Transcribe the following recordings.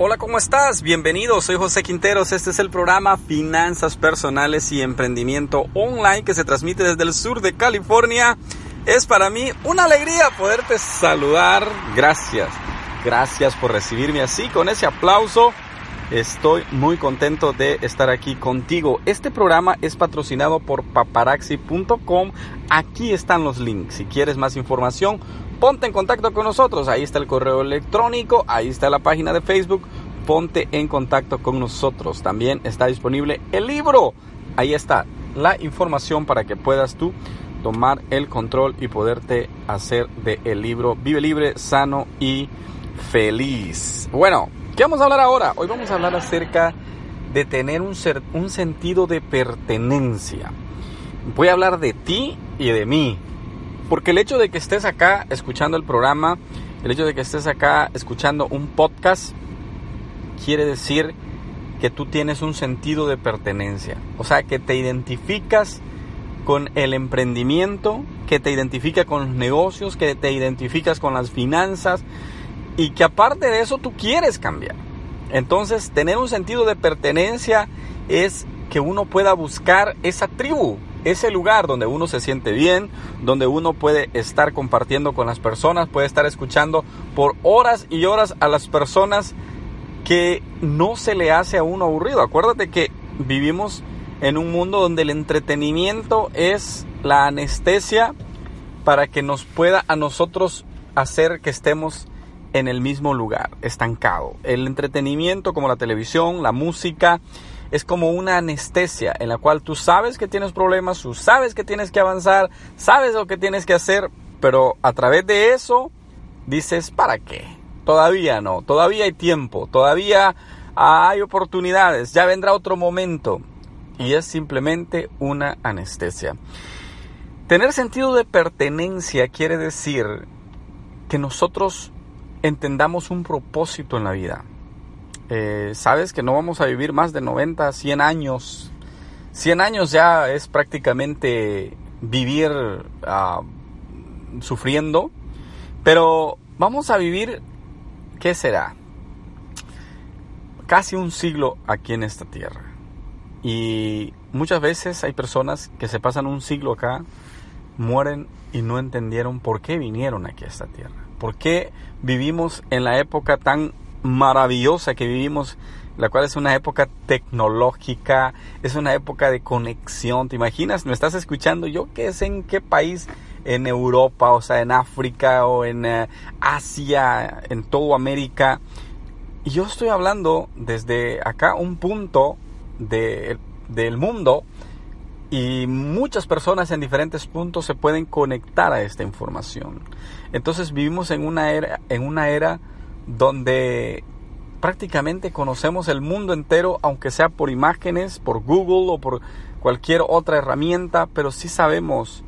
Hola, ¿cómo estás? Bienvenido, soy José Quinteros. Este es el programa Finanzas Personales y Emprendimiento Online que se transmite desde el sur de California. Es para mí una alegría poderte saludar. Gracias, gracias por recibirme así, con ese aplauso. Estoy muy contento de estar aquí contigo. Este programa es patrocinado por paparaxi.com. Aquí están los links. Si quieres más información, ponte en contacto con nosotros. Ahí está el correo electrónico, ahí está la página de Facebook. Ponte en contacto con nosotros. También está disponible el libro. Ahí está la información para que puedas tú tomar el control y poderte hacer de el libro Vive libre, sano y feliz. Bueno, ¿qué vamos a hablar ahora? Hoy vamos a hablar acerca de tener un, ser, un sentido de pertenencia. Voy a hablar de ti y de mí. Porque el hecho de que estés acá escuchando el programa, el hecho de que estés acá escuchando un podcast, quiere decir que tú tienes un sentido de pertenencia. O sea, que te identificas con el emprendimiento, que te identifica con los negocios, que te identificas con las finanzas y que aparte de eso tú quieres cambiar. Entonces, tener un sentido de pertenencia es que uno pueda buscar esa tribu, ese lugar donde uno se siente bien, donde uno puede estar compartiendo con las personas, puede estar escuchando por horas y horas a las personas que no se le hace a uno aburrido. Acuérdate que vivimos en un mundo donde el entretenimiento es la anestesia para que nos pueda a nosotros hacer que estemos en el mismo lugar, estancado. El entretenimiento como la televisión, la música, es como una anestesia en la cual tú sabes que tienes problemas, tú sabes que tienes que avanzar, sabes lo que tienes que hacer, pero a través de eso dices, ¿para qué? Todavía no, todavía hay tiempo, todavía hay oportunidades, ya vendrá otro momento. Y es simplemente una anestesia. Tener sentido de pertenencia quiere decir que nosotros entendamos un propósito en la vida. Eh, sabes que no vamos a vivir más de 90, 100 años. 100 años ya es prácticamente vivir uh, sufriendo, pero vamos a vivir, ¿qué será? Casi un siglo aquí en esta tierra. Y muchas veces hay personas que se pasan un siglo acá, mueren y no entendieron por qué vinieron aquí a esta tierra. ¿Por qué vivimos en la época tan maravillosa que vivimos, la cual es una época tecnológica, es una época de conexión. ¿Te imaginas? ¿Me estás escuchando? Yo qué sé en qué país, en Europa, o sea, en África o en uh, Asia, en toda América. Y yo estoy hablando desde acá un punto de, del mundo y muchas personas en diferentes puntos se pueden conectar a esta información. Entonces vivimos en una era, en una era donde prácticamente conocemos el mundo entero, aunque sea por imágenes, por Google o por cualquier otra herramienta, pero sí sabemos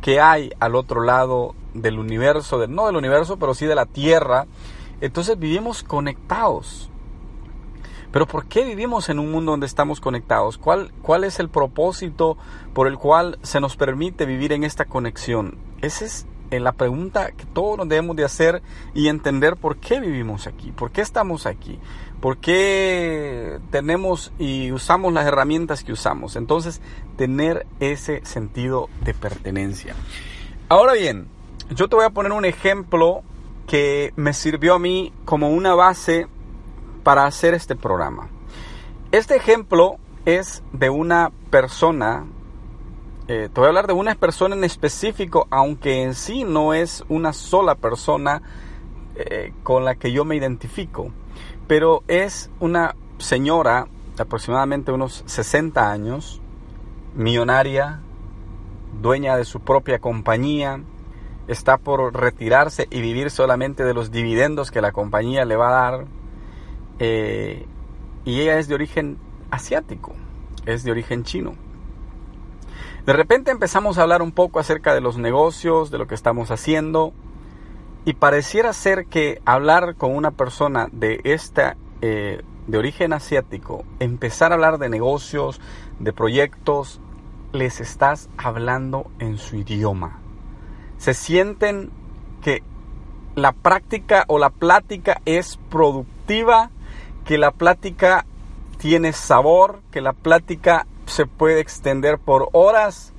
que hay al otro lado del universo, no del universo, pero sí de la Tierra. Entonces vivimos conectados. Pero ¿por qué vivimos en un mundo donde estamos conectados? ¿Cuál, ¿Cuál es el propósito por el cual se nos permite vivir en esta conexión? Esa es eh, la pregunta que todos nos debemos de hacer y entender por qué vivimos aquí, por qué estamos aquí, por qué tenemos y usamos las herramientas que usamos. Entonces, tener ese sentido de pertenencia. Ahora bien, yo te voy a poner un ejemplo que me sirvió a mí como una base para hacer este programa. Este ejemplo es de una persona, eh, te voy a hablar de una persona en específico, aunque en sí no es una sola persona eh, con la que yo me identifico, pero es una señora de aproximadamente unos 60 años, millonaria, dueña de su propia compañía, está por retirarse y vivir solamente de los dividendos que la compañía le va a dar eh, y ella es de origen asiático, es de origen chino. De repente empezamos a hablar un poco acerca de los negocios, de lo que estamos haciendo, y pareciera ser que hablar con una persona de esta, eh, de origen asiático, empezar a hablar de negocios, de proyectos, les estás hablando en su idioma. Se sienten que la práctica o la plática es productiva que la plática tiene sabor, que la plática se puede extender por horas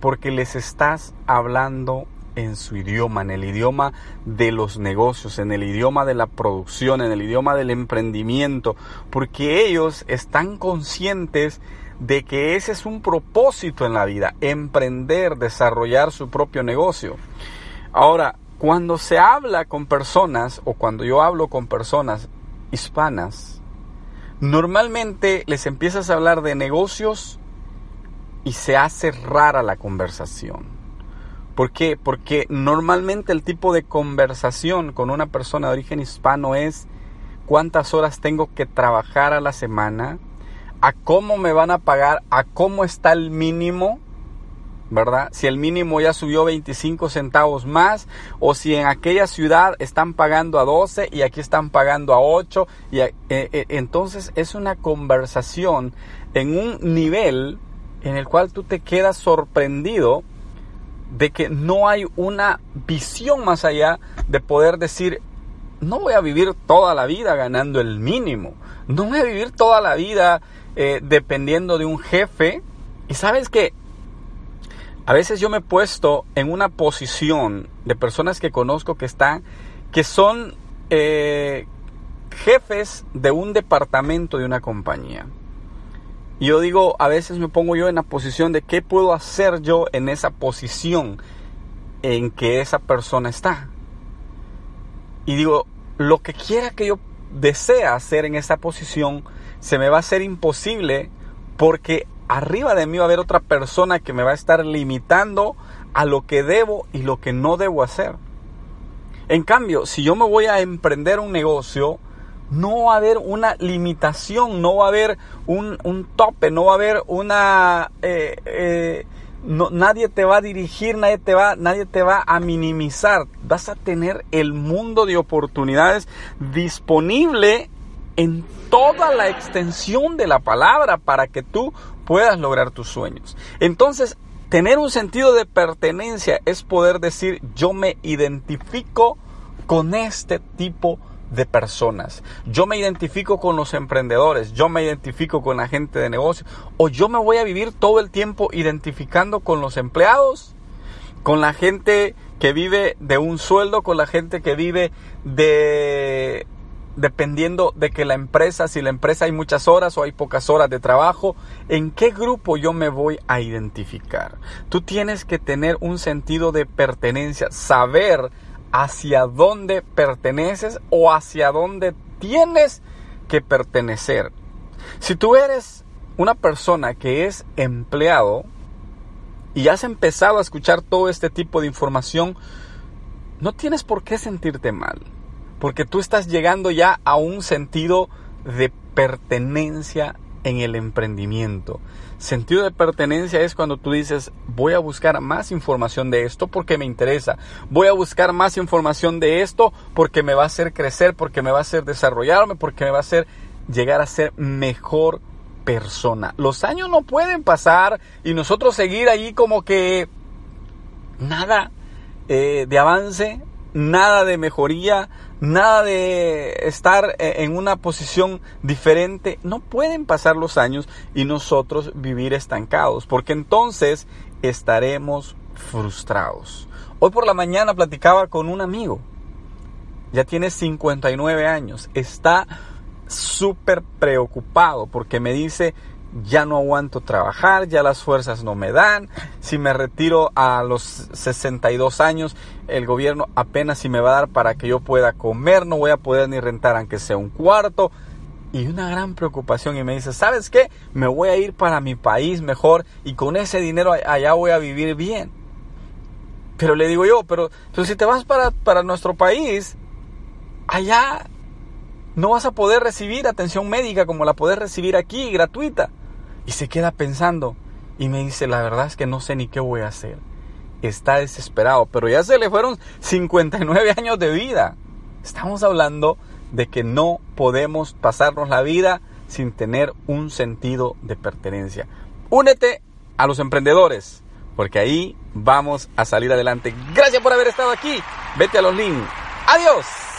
porque les estás hablando en su idioma, en el idioma de los negocios, en el idioma de la producción, en el idioma del emprendimiento, porque ellos están conscientes de que ese es un propósito en la vida, emprender, desarrollar su propio negocio. Ahora, cuando se habla con personas o cuando yo hablo con personas hispanas, normalmente les empiezas a hablar de negocios y se hace rara la conversación. ¿Por qué? Porque normalmente el tipo de conversación con una persona de origen hispano es cuántas horas tengo que trabajar a la semana, a cómo me van a pagar, a cómo está el mínimo, ¿verdad? Si el mínimo ya subió 25 centavos más o si en aquella ciudad están pagando a 12 y aquí están pagando a 8 y eh, eh, entonces es una conversación en un nivel en el cual tú te quedas sorprendido de que no hay una visión más allá de poder decir, no voy a vivir toda la vida ganando el mínimo, no voy a vivir toda la vida eh, dependiendo de un jefe. Y sabes que a veces yo me he puesto en una posición de personas que conozco que están, que son eh, jefes de un departamento de una compañía. Y yo digo, a veces me pongo yo en la posición de qué puedo hacer yo en esa posición en que esa persona está. Y digo, lo que quiera que yo desea hacer en esa posición, se me va a hacer imposible porque arriba de mí va a haber otra persona que me va a estar limitando a lo que debo y lo que no debo hacer. En cambio, si yo me voy a emprender un negocio, no va a haber una limitación, no va a haber un, tope, no va a haber una... Eh, eh, nadie te va a dirigir, nadie te va, nadie te va a minimizar. Vas a tener el mundo de oportunidades disponible en toda la extensión de la palabra para que tú puedas lograr tus sueños. Entonces, tener un sentido de pertenencia es poder decir yo me identifico con este tipo de personas. Yo me identifico con los emprendedores, yo me identifico con la gente de negocio, o yo me voy a vivir todo el tiempo identificando con los empleados, con la gente que vive de un sueldo, con la gente que vive de dependiendo de que la empresa, si la empresa hay muchas horas o hay pocas horas de trabajo, ¿en qué grupo yo me voy a identificar? Tú tienes que tener un sentido de pertenencia, saber hacia dónde perteneces o hacia dónde tienes que pertenecer. Si tú eres una persona que es empleado y has empezado a escuchar todo este tipo de información, no tienes por qué sentirte mal, porque tú estás llegando ya a un sentido de pertenencia en el emprendimiento. Sentido de pertenencia es cuando tú dices, voy a buscar más información de esto porque me interesa, voy a buscar más información de esto porque me va a hacer crecer, porque me va a hacer desarrollarme, porque me va a hacer llegar a ser mejor persona. Los años no pueden pasar y nosotros seguir ahí como que nada eh, de avance, nada de mejoría, nada de estar eh, en una posición diferente. No pueden pasar los años y nosotros vivir estancados, porque entonces estaremos frustrados. Hoy por la mañana platicaba con un amigo, ya tiene 59 años, está súper preocupado porque me dice, ya no aguanto trabajar, ya las fuerzas no me dan, si me retiro a los 62 años, el gobierno apenas si me va a dar para que yo pueda comer, no voy a poder ni rentar aunque sea un cuarto. Y una gran preocupación y me dice, ¿sabes qué? Me voy a ir para mi país mejor y con ese dinero allá voy a vivir bien. Pero le digo yo, pero, pero si te vas para, para nuestro país, allá no vas a poder recibir atención médica como la puedes recibir aquí, gratuita. Y se queda pensando y me dice, la verdad es que no sé ni qué voy a hacer. Está desesperado, pero ya se le fueron 59 años de vida. Estamos hablando de que no podemos pasarnos la vida sin tener un sentido de pertenencia. Únete a los emprendedores, porque ahí vamos a salir adelante. Gracias por haber estado aquí. Vete a los links. Adiós.